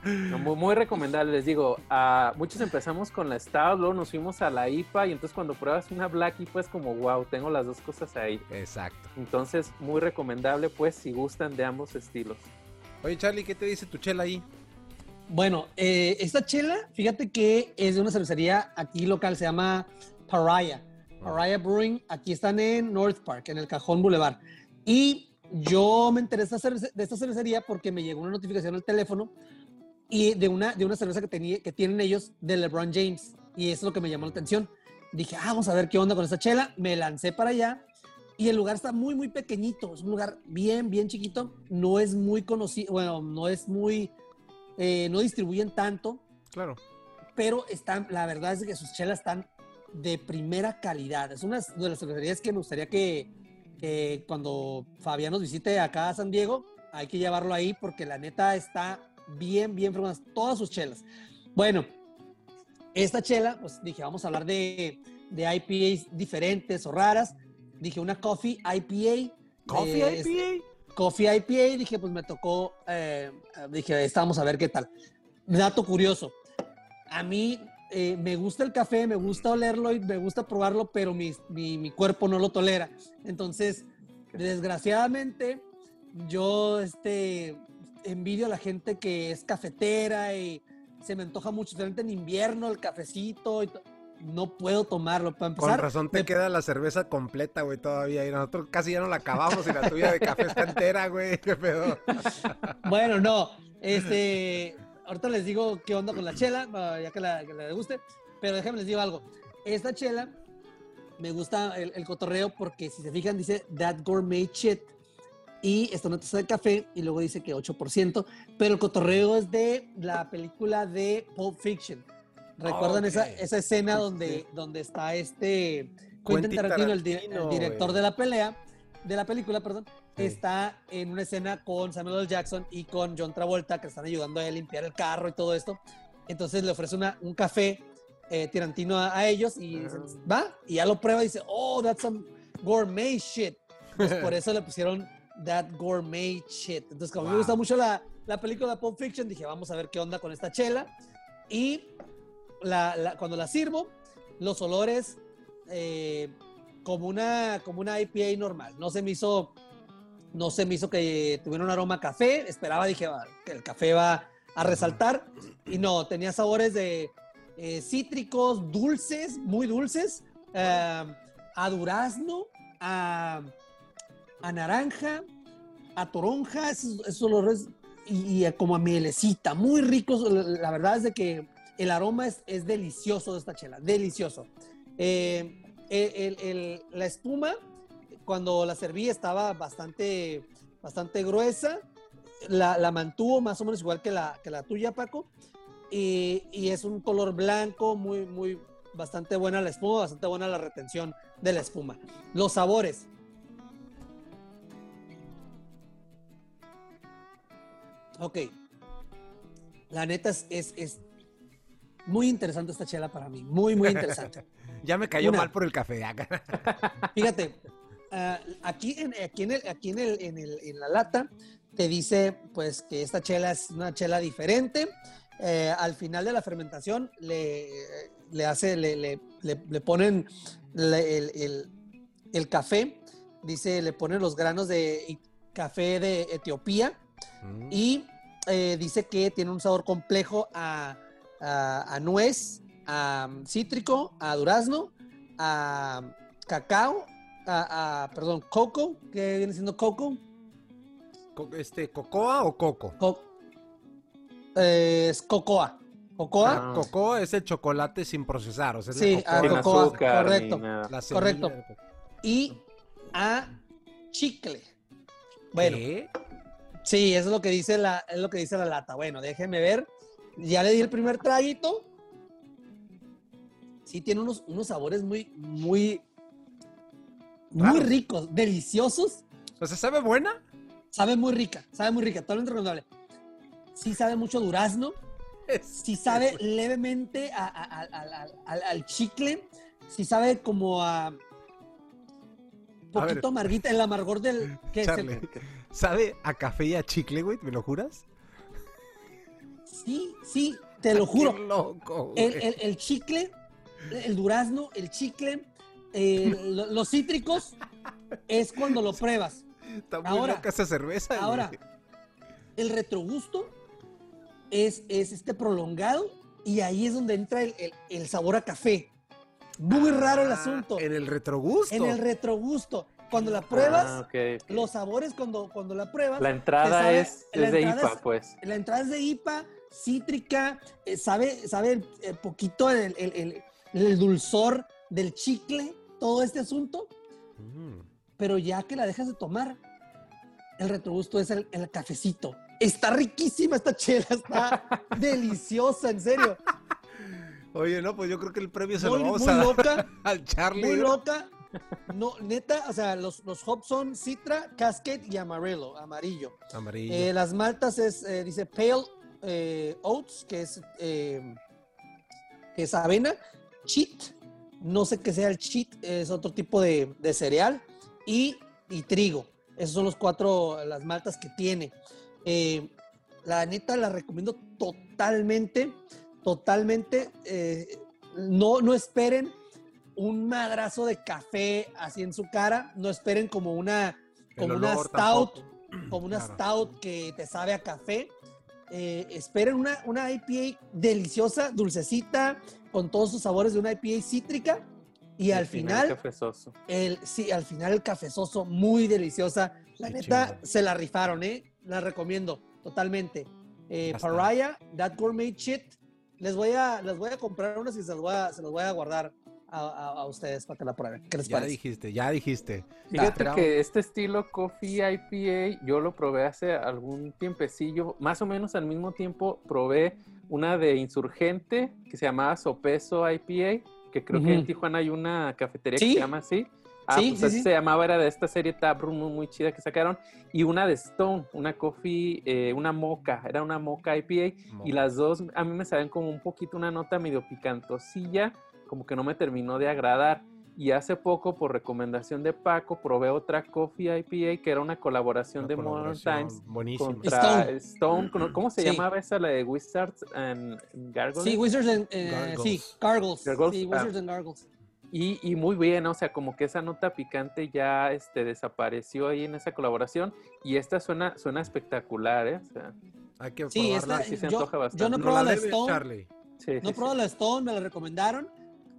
Muy, muy, recomendable, les digo, uh, muchos empezamos con la Stout, luego nos fuimos a la IPA y entonces cuando pruebas una Black IPA es como, wow, tengo las dos cosas ahí. Exacto. Entonces, muy recomendable, pues, si gustan de ambos estilos. Oye, Charlie, ¿qué te dice tu chela ahí? Bueno, eh, esta chela, fíjate que es de una cervecería aquí local, se llama Pariah. Pariah Brewing, aquí están en North Park, en el Cajón Boulevard. Y yo me enteré de esta, cervecería porque me llegó una notificación al teléfono y de una, de una cerveza que, tenía, que tienen ellos de LeBron James. Y eso es lo que me llamó la atención. Dije, ah, vamos a ver qué onda con esta chela. Me lancé para allá y el lugar está muy, muy pequeñito. Es un lugar bien, bien chiquito. No es muy conocido, bueno, no es muy, eh, no distribuyen tanto. Claro. Pero están, la verdad es que sus chelas están de primera calidad. Es una de las cervecerías que me gustaría que, que cuando Fabián nos visite acá a San Diego, hay que llevarlo ahí porque la neta está bien, bien fregonas. Todas sus chelas. Bueno, esta chela, pues dije, vamos a hablar de, de IPAs diferentes o raras dije una coffee IPA. ¿Coffee eh, IPA? Coffee IPA, dije, pues me tocó, eh, dije, estamos a ver qué tal. Dato curioso, a mí eh, me gusta el café, me gusta olerlo y me gusta probarlo, pero mi, mi, mi, cuerpo no lo tolera. Entonces, Desgraciadamente, yo este, envidio a la gente que es cafetera y se me antoja mucho, en invierno, el cafecito. Y no puedo tomarlo. Para empezar, Con razón te me- queda la cerveza completa, güey, todavía. Y nosotros casi ya no la acabamos y la tuya de café está entera, güey. Qué pedo. Bueno, no. Este, ahorita les digo qué onda con la chela, ya que la, que la deguste. Pero déjenme les digo algo. Esta chela me gusta el, el cotorreo porque si se fijan dice That Gourmet Shit. Y está una taza de café y luego dice que 8%. Pero el cotorreo es de la película de Pulp Fiction. ¿Recuerdan esa, esa escena donde, donde está este Quentin Tarantino, el, di- el Tarantino, director de la pelea, de la película, perdón? Sí. está en una escena con Samuel L. Jackson y con John Travolta, que están ayudando a limpiar el carro y todo esto. Entonces le ofrece una, un café eh, tirantino a, a ellos y va, y ya lo prueba y dice, oh, that's some gourmet shit. Pues por eso le pusieron that gourmet shit. Entonces, como me Wow. gusta mucho la, la película Pulp Fiction, dije, vamos a ver qué onda con esta chela. Y la, la- cuando la sirvo, los olores eh, como, una, como una IPA normal. No se me hizo no se me hizo que tuviera un aroma café. Esperaba, dije, "Va, que el café va a resaltar. Y no, tenía sabores de eh, cítricos, dulces, muy dulces, eh, a durazno, a, a naranja, a toronja, esos, olores, y, a como a mielecita, muy ricos. La verdad es de que el aroma es, es delicioso de esta chela, delicioso. Eh, la espuma, cuando la serví, estaba bastante, bastante gruesa. La, la mantuvo más o menos igual que la, que la tuya, Paco. Y, y es un color blanco, muy, muy, bastante buena la espuma, bastante buena la retención de la espuma. Los sabores. Ok. La neta es, es, es muy interesante esta chela para mí. Muy, muy interesante. Ya me cayó Una. mal por el café. acá. Fíjate, ah, aquí, en, aquí, en, el, aquí en, el, en, el- en la lata te dice pues que esta chela es una chela diferente. Eh, al final de la fermentación le, le hace, le, le- le- ponen el, el- el café, dice, le ponen los granos de café de Etiopía Mm. y eh, dice que tiene un sabor complejo a, a- a nuez, a um, cítrico, a durazno, a cacao, a, a, perdón, coco, que viene siendo coco. Co- Este, ¿Cocoa o coco? Co- eh, es cocoa. Cocoa, Ah. Cocoa es el chocolate sin procesar. O sea, Sí, cocoa. ah, Sin cocoa, azúcar, correcto. correcto. y a chicle. Bueno, ¿Qué? sí, eso es lo que dice la, es lo que dice la lata. Bueno, déjenme ver. Ya le di el primer traguito. Sí, tiene unos, unos sabores muy, muy, muy ricos, deliciosos. O sea, ¿sabe buena? Sabe muy rica, sabe muy rica, totalmente recomendable. Sí sabe mucho durazno, sí sabe levemente a- a- a- al- chicle, sí sabe como a ver. poquito amarguita, el amargor del... ¿qué es el- Charlie, ¿sabe a café y a chicle, güey? ¿Me lo juras? Sí, sí, te lo juro. Qué loco, güey. El, el- el chicle, el durazno, el chicle, eh, lo- los cítricos, es cuando lo pruebas. Está muy ahora- loca esa cerveza, güey. ahora, El retrogusto es, es este prolongado y ahí es donde entra el, el- el sabor a café. Muy raro el Ah, asunto. En el retrogusto. En el retrogusto. Cuando la pruebas, Ah, los sabores cuando, cuando la pruebas, La entrada sabe- es, la es de IPA, es- pues. la entrada es de IPA, cítrica, eh, sabe, sabe eh, poquito el, el- el- el dulzor del chicle, todo este asunto, Mm. pero ya que la dejas de tomar, el retrogusto es el, el cafecito. Está riquísima esta chela, está deliciosa, en serio. Oye, no, pues yo creo que el premio se Muy, lo vamos muy a dar loca, al Charlie. muy loca. No, neta, o sea, los, los hops son Citra, Cascade y Amarillo, amarillo. Amarillo. Eh, las maltas es, eh, dice Pale eh, Oats, que es, eh, que es avena. Cheat, no sé qué sea el cheat, es otro tipo de, de cereal. Y, y trigo. Esos son los cuatro, las maltas que tiene. Eh, la neta la recomiendo totalmente, totalmente. eh, no, no esperen un madrazo de café así en su cara. No esperen como una, como una stout, como una stout que te sabe a café. Eh, esperen una, una IPA deliciosa, dulcecita, con todos sus sabores de una IPA cítrica. Y al final, el cafezoso. El, sí, al final el cafezoso, muy deliciosa. La neta, se la rifaron, ¿eh? La recomiendo totalmente. Eh, Pariah, That Gourmet Shit. Les voy a, les voy a comprar unas y se los voy a, se los voy a guardar a, ustedes para que la prueben. ¿Qué les ya dijiste, ya dijiste. Fíjate que este estilo Coffee IPA yo lo probé hace algún tiempecillo, más o menos al mismo tiempo probé una de Insurgente que se llamaba Sopeso IPA, que creo que en Tijuana hay una cafetería que se llama así. Ah, sí, pues así se llamaba, era de esta serie Taproom muy, muy, chida que sacaron. Y una de Stone, una coffee, eh, una moca, era una moca IPA. Y las dos a mí me saben como un poquito una nota medio picantosilla como que no me terminó de agradar. Y hace poco, por recomendación de Paco, probé otra Coffee IPA que era una colaboración de Modern Times contra Stone. ¿Cómo se llamaba esa, la de Wizards and Gargles? Sí, Wizards and eh, Sí, Gargles. Sí, ah. Wizards and Gargles. Y, y, muy bien, o sea, como que esa nota picante ya este, desapareció ahí en esa colaboración. Y esta suena, suena espectacular, ¿eh? O sea, Hay que sí, esta, sí se antoja bastante. Yo no probé la, Stone. no probé la Stone, me la recomendaron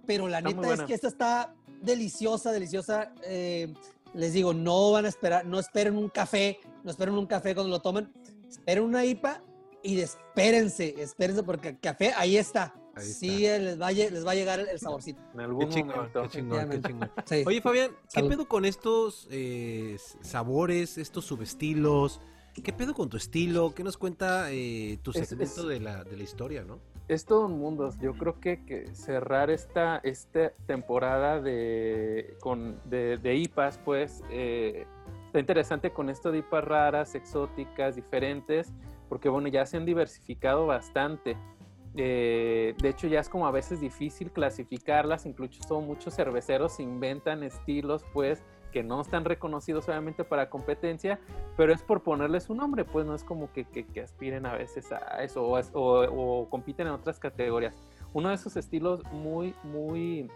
pero la neta es que esta está deliciosa, deliciosa. Eh, les digo, no van a esperar, no esperen un café, no esperen un café cuando lo tomen, esperen una IPA y espérense, espérense porque el café ahí está. sí, Les, va a, les va a llegar el, saborcito. En algún qué chingón, Qué chingón, qué chingón. Oye, Fabián, ¿qué pedo con estos eh, sabores, estos subestilos? ¿Qué pedo con tu estilo? ¿Qué nos cuenta eh, tu segmento de, la, de la historia, no? Es todo un mundo. Yo creo que, cerrar esta, esta temporada de, con, de, IPAs, pues, eh, está interesante con esto de IPAs raras, exóticas, diferentes, porque, bueno, ya se han diversificado bastante. Eh, de hecho, ya es como a veces difícil clasificarlas, incluso muchos cerveceros inventan estilos, pues, que no están reconocidos obviamente para competencia, pero es por ponerles un nombre, pues no es como que, aspiren a veces a eso o, compiten en otras categorías. Uno de esos estilos muy, muy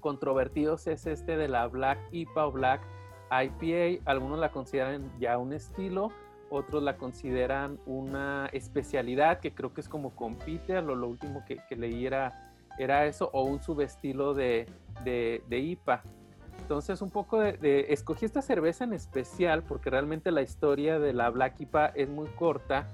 controvertidos es este de la Black IPA o Black IPA. Algunos la consideran ya un estilo, otros la consideran una especialidad que creo que es como compite, lo, lo último que, leí era, eso, o un subestilo de, de, de IPA. Entonces, un poco de, Escogí esta cerveza en especial porque realmente la historia de la Black IPA es muy corta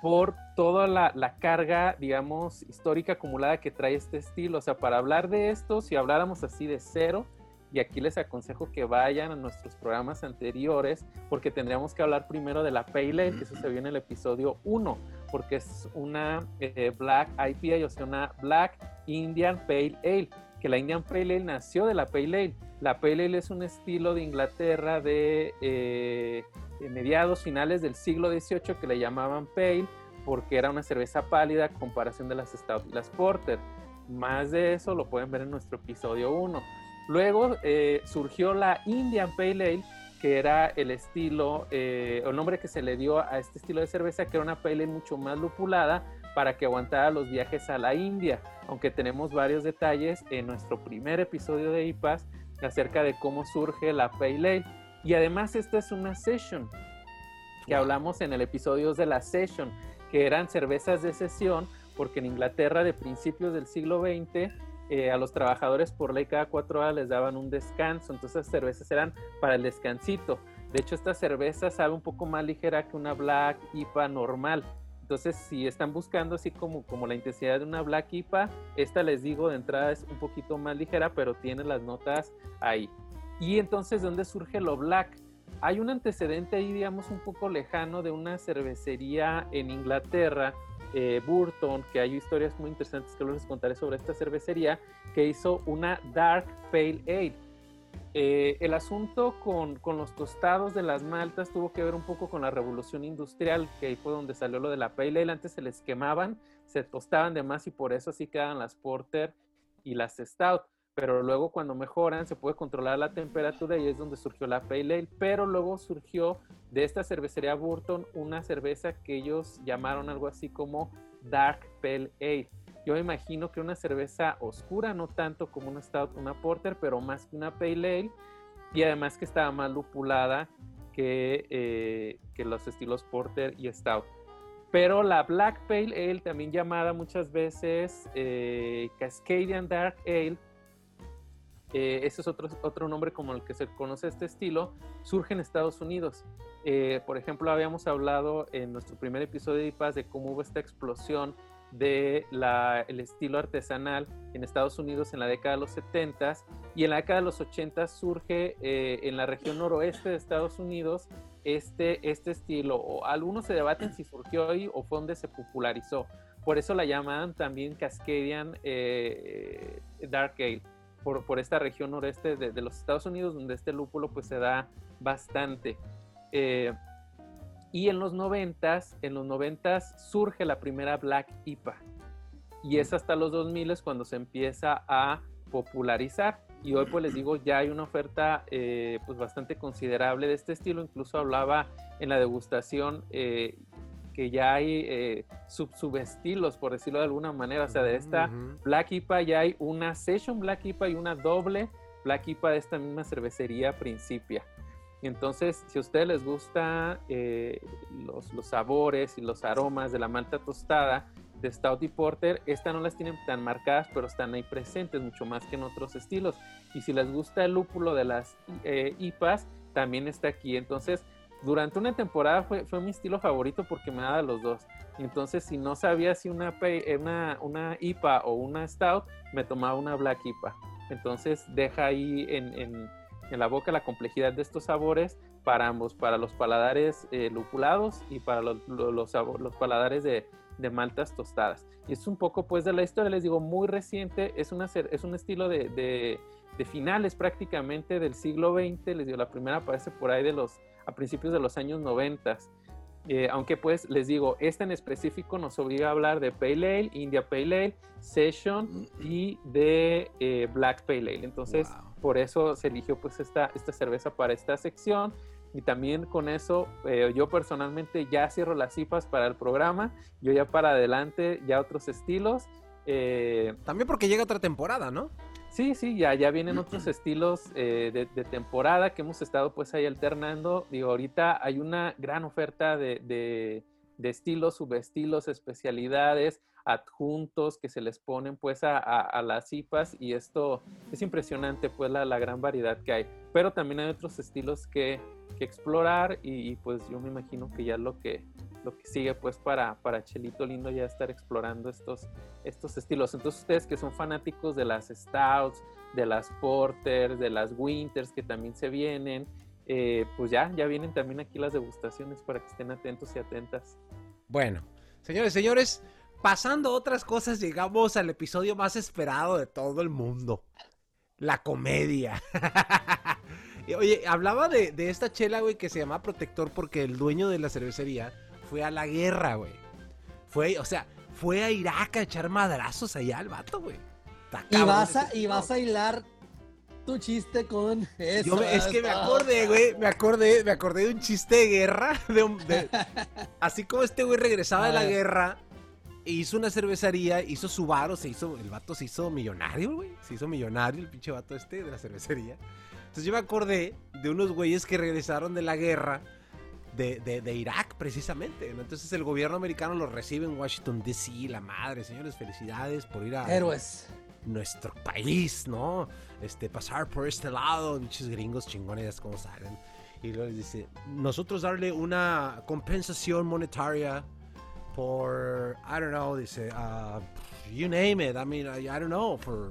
por toda la, carga, digamos, histórica acumulada que trae este estilo. O sea, para hablar de esto, si habláramos así de cero, y aquí les aconsejo que vayan a nuestros programas anteriores, porque tendríamos que hablar primero de la Pale Ale, que eso se vio en el episodio 1, porque es una eh, Black IPA, o sea, una Black Indian Pale Ale que la Indian Pale Ale nació de la Pale Ale. La Pale Ale es un estilo de Inglaterra de, eh, mediados, finales del siglo XVIII que le llamaban Pale porque era una cerveza pálida a comparación de las Stout y las Porter. Más de eso lo pueden ver en nuestro episodio 1. Luego eh, surgió la Indian Pale Ale, que era el estilo, eh, el nombre que se le dio a este estilo de cerveza, que era una Pale Ale mucho más lupulada para que aguantara los viajes a la India aunque tenemos varios detalles en nuestro primer episodio de IPAS acerca de cómo surge la Pale Ale. Y además esta es una session que hablamos en el episodio de la session, que eran cervezas de sesión, porque en Inglaterra de principios del siglo XX eh, a los trabajadores por ley cada cuatro horas les daban un descanso, entonces las cervezas eran para el descansito. De hecho, esta cerveza sabe un poco más ligera que una Black IPA normal. Entonces, si están buscando así como, como la intensidad de una Black IPA, esta les digo de entrada es un poquito más ligera, pero tiene las notas ahí. Y entonces, ¿dónde surge lo Black? Hay un antecedente ahí, digamos, un poco lejano de una cervecería en Inglaterra, eh, Burton, que hay historias muy interesantes que les contaré sobre esta cervecería, que hizo una Dark Pale Ale eh, el asunto con, los tostados de las maltas tuvo que ver un poco con la revolución industrial, que ahí fue donde salió lo de la pale ale. Antes se les quemaban, se tostaban de más y por eso así quedan las porter y las stout. Pero luego cuando mejoran se puede controlar la temperatura y es donde surgió la pale ale. Pero luego surgió de esta cervecería Burton una cerveza que ellos llamaron algo así como Dark Pale Ale yo me imagino que una cerveza oscura, no tanto como una stout, una porter, pero más que una pale ale, y además que estaba más lupulada que, eh, que los estilos Porter y Stout. Pero la Black Pale Ale, también llamada muchas veces eh, Cascadian Dark Ale, eh, ese es otro, otro nombre como el que se conoce este estilo, surge en Estados Unidos. Eh, por ejemplo, habíamos hablado en nuestro primer episodio de IPAS de cómo hubo esta explosión del el estilo artesanal en Estados Unidos en la década de los 70 y en la década de los 80 surge eh, en la región noroeste de Estados Unidos este, este estilo. O algunos se debaten si surgió ahí o fue donde se popularizó. Por eso la llaman también Cascadian eh, Dark Ale, por, por, esta región noreste de, de, los Estados Unidos donde este lúpulo pues se da bastante. Eh, y en los noventas, en los noventas surge la primera Black IPA. Y es hasta los 2000 cuando se empieza a popularizar. Y hoy pues les digo, ya hay una oferta eh, pues bastante considerable de este estilo. Incluso hablaba en la degustación eh, que ya hay eh, sub subestilos, por decirlo de alguna manera. O sea, de esta Black IPA ya hay una Session Black IPA y una doble Black IPA de esta misma cervecería Principia. Entonces, si a ustedes les gusta eh, los, sabores y los aromas de la malta tostada de Stout y Porter, esta no las tienen tan marcadas, pero están ahí presentes mucho más que en otros estilos. Y si les gusta el lúpulo de las eh, IPAs, también está aquí. Entonces, durante una temporada fue, fue, mi estilo favorito porque me daba los dos. Entonces, si no sabía si una, una, una IPA o una Stout, me tomaba una Black IPA. Entonces, deja ahí en en la boca la complejidad de estos sabores para ambos, para los paladares eh, lupulados y para los, los, los, los paladares de, de, maltas tostadas. Y es un poco pues de la historia, les digo, muy reciente, es, una, es un estilo de, de, de finales prácticamente del siglo XX, les digo, la primera aparece por ahí de los, a principios de los años 90. Eh, aunque pues les digo, esta en específico nos obliga a hablar de Pale Ale, India Pale Ale, Session y de eh, Black Pale Ale. Entonces, wow por eso se eligió pues esta, esta cerveza para esta sección y también con eso eh, yo personalmente ya cierro las cifras para el programa, yo ya para adelante ya otros estilos. Eh, también porque llega otra temporada, ¿no? Sí, sí, ya, ya vienen otros estilos eh, de, de, temporada que hemos estado pues ahí alternando. Digo, ahorita hay una gran oferta de, de, de estilos, subestilos, especialidades adjuntos que se les ponen pues a, las IPAs y esto es impresionante pues la, gran variedad que hay. Pero también hay otros estilos que, explorar y, y, pues yo me imagino que ya lo que, lo que sigue pues para, para Chelito Lindo ya estar explorando estos, estos estilos. Entonces ustedes que son fanáticos de las Stouts, de las Porters, de las Winters que también se vienen, eh, pues ya, ya vienen también aquí las degustaciones para que estén atentos y atentas. Bueno, señores, señores, pasando a otras cosas, llegamos al episodio más esperado de todo el mundo. La comedia. Oye, hablaba de, de, esta chela, güey, que se llama Protector porque el dueño de la cervecería fue a la guerra, güey. Fue, o sea, fue a Irak a echar madrazos allá al vato, güey. Y vas, a, y vas a hilar tu chiste con eso. Me, es que me acordé, güey, me acordé, me acordé de un chiste de guerra. De, un, de, así como este güey regresaba de la guerra, hizo una cervecería, hizo su bar, o se hizo, el vato se hizo millonario, güey. Se hizo millonario el pinche vato este de la cervecería. Entonces yo me acordé de unos güeyes que regresaron de la guerra de, de, de Irak, precisamente. ¿no? Entonces el gobierno americano los recibe en Washington, D.C., la madre, señores, felicidades por ir a... Héroes. Nuestro país, ¿no? Este, pasar por este lado, muchos gringos chingones, como salen. Y luego les dice, nosotros darle una compensación monetaria por, I don't know, dice, uh, you name it, I mean, I, I don't know, for,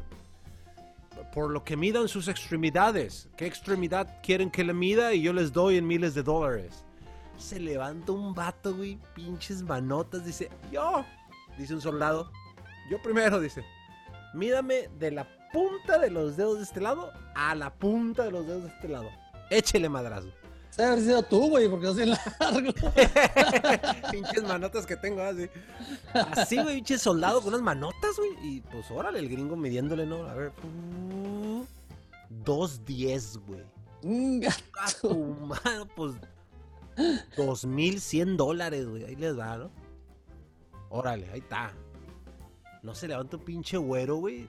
por lo que midan sus extremidades. ¿Qué extremidad quieren que le mida? Y yo les doy en miles de dólares. Se levanta un vato, güey, pinches manotas, dice, yo, dice un soldado, yo primero, dice, mídame de la punta de los dedos de este lado a la punta de los dedos de este lado. Échele madrazo. Debe haber sido tú, güey, porque no soy largo. pinches manotas que tengo así. Así, güey, pinche soldado con unas manotas, güey. Y pues órale, el gringo midiéndole, ¿no? A ver. Uh, 2.10, güey. A tu mano, pues. 2.100 dólares, güey. Ahí les da, ¿no? Órale, ahí está. No se levanta un pinche güero, güey.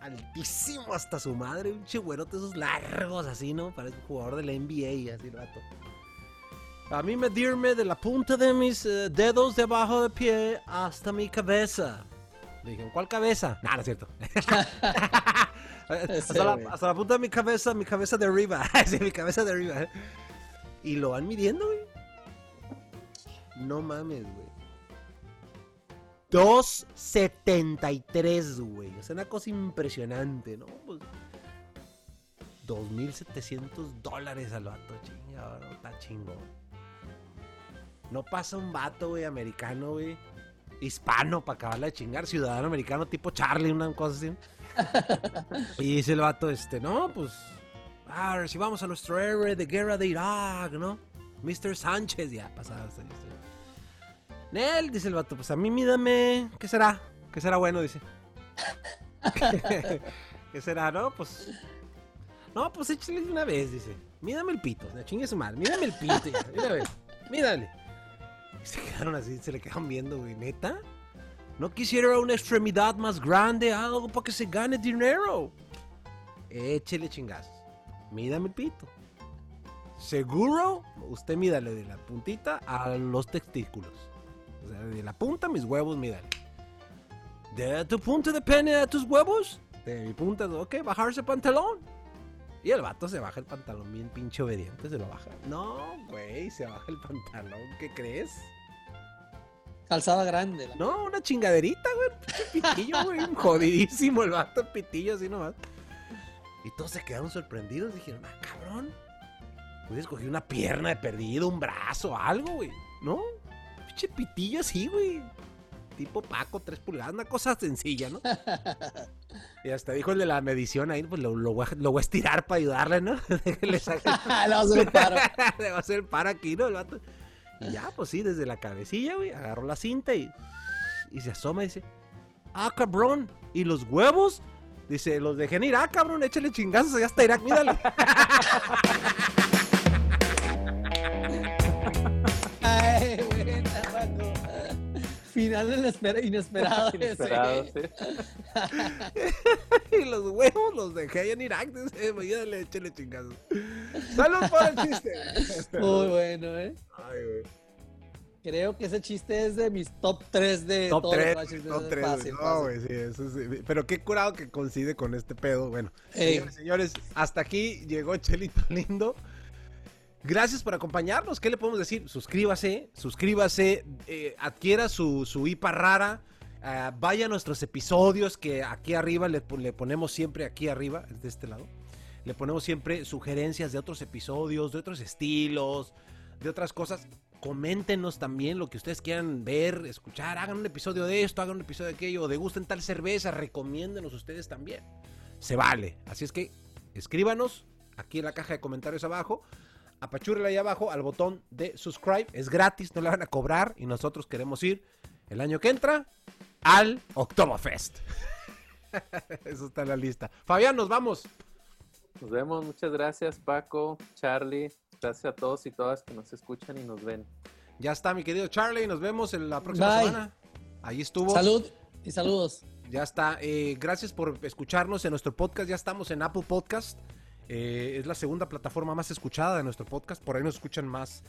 Altísimo hasta su madre, un güerote esos largos así, ¿no? Parece un jugador de la NBA así, rato. A mí medirme de la punta de mis eh, dedos debajo del pie hasta mi cabeza. Le dije, ¿cuál cabeza? Nada, no es cierto. hasta, la, hasta, la, punta de mi cabeza, mi cabeza de arriba. sí, mi cabeza de arriba. Y lo van midiendo, güey. No mames, güey. 2.73, güey. O sea, una cosa impresionante, ¿no? Pues 2.700 dólares al vato, chingado, está chingón. No pasa un vato, güey, americano, güey. Hispano, para acabarla de chingar. Ciudadano americano, tipo Charlie, una cosa así. y dice el vato, este, no, pues. Ah, si vamos a nuestro héroe de guerra de Irak, ¿no? Mr. Sánchez, ya pasaba esta historia. Nel, dice el vato, pues a mí mídame. ¿Qué será? ¿Qué será bueno? Dice. ¿Qué será, no? Pues. No, pues échale una vez, dice. Mídame el pito. O chingue su madre. Mídame el pito. Mírame. Mírale. Se quedaron así, se le quedan viendo, güey. ¿Neta? ¿No quisiera una extremidad más grande? Algo para que se gane dinero. Échele chingazos. Mídame el pito. Seguro, usted mídale de la puntita a los testículos. O sea, de la punta mis huevos, mídale. De tu punta de pene a tus huevos. De mi punta, ok, bajarse pantalón. Y el vato se baja el pantalón bien pinche obediente, se lo baja. No, güey, se baja el pantalón, ¿qué crees? Calzada grande. No, una chingaderita, güey. Pitillo, güey. Jodidísimo el vato, pitillo así nomás. Y todos se quedaron sorprendidos. Dijeron, ah, cabrón. Puedes coger una pierna de perdido, un brazo, algo, güey. ¿No? Pinche pitillo así, güey. Tipo Paco, tres pulgadas, una cosa sencilla, ¿no? y hasta dijo el de la medición ahí, pues lo, voy, a, estirar para ayudarle, ¿no? le va a hacer el paro. le va a hacer el paro aquí, ¿no? El vato. Y ya, pues sí, desde la cabecilla, güey, agarró la cinta y, y se asoma y dice, ah, cabrón, ¿y los huevos? Dice, los dejé en Irak, cabrón, échale chingazos, ya está Irak, mírale. Final inesperado. Inesperado, sí. y los huevos los dejé ahí en Irak. Dice, mírale, échale chingazos. Salud por el chiste. Muy bueno, ¿eh? Ay, güey. Creo que ese chiste es de mis top 3 de top 3, top 3, fácil, no, güey, sí, eso sí. Pero qué curado que coincide con este pedo. Bueno, señores, señores, hasta aquí llegó Chelito Lindo. Gracias por acompañarnos. ¿Qué le podemos decir? Suscríbase, suscríbase, eh, adquiera su, su IPA rara. Uh, vaya a nuestros episodios que aquí arriba le, le, ponemos siempre, aquí arriba, de este lado, le ponemos siempre sugerencias de otros episodios, de otros estilos, de otras cosas. Coméntenos también lo que ustedes quieran ver, escuchar. Hagan un episodio de esto, hagan un episodio de aquello, degusten tal cerveza, recomiéndenos ustedes también. Se vale. Así es que escríbanos aquí en la caja de comentarios abajo apachúrele ahí abajo al botón de subscribe. Es gratis, no le van a cobrar. Y nosotros queremos ir el año que entra al Oktoberfest. Eso está en la lista. Fabián, nos vamos. Nos vemos. Muchas gracias, Paco, Charlie. Gracias a todos y todas que nos escuchan y nos ven. Ya está, mi querido Charlie. Nos vemos en la próxima semana. Ahí estuvo. Salud y saludos. Ya está. Eh, gracias por escucharnos en nuestro podcast. Ya estamos en Apple Podcast. Eh, es la segunda plataforma más escuchada de nuestro podcast. Por ahí nos escuchan más.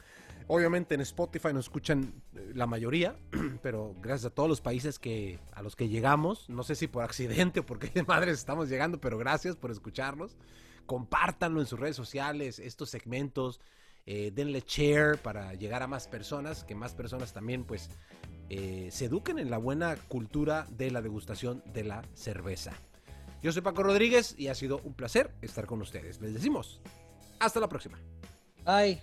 Obviamente en Spotify nos escuchan eh, la mayoría, pero gracias a todos los países que a los que llegamos, no sé si por accidente o porque madres estamos llegando, pero gracias por escucharnos. Compártanlo en sus redes sociales, estos segmentos, eh, denle share para llegar a más personas, que más personas también pues se eduquen en la buena cultura de la degustación de la cerveza. Yo soy Paco Rodríguez y ha sido un placer estar con ustedes. Les decimos, hasta la próxima. Bye.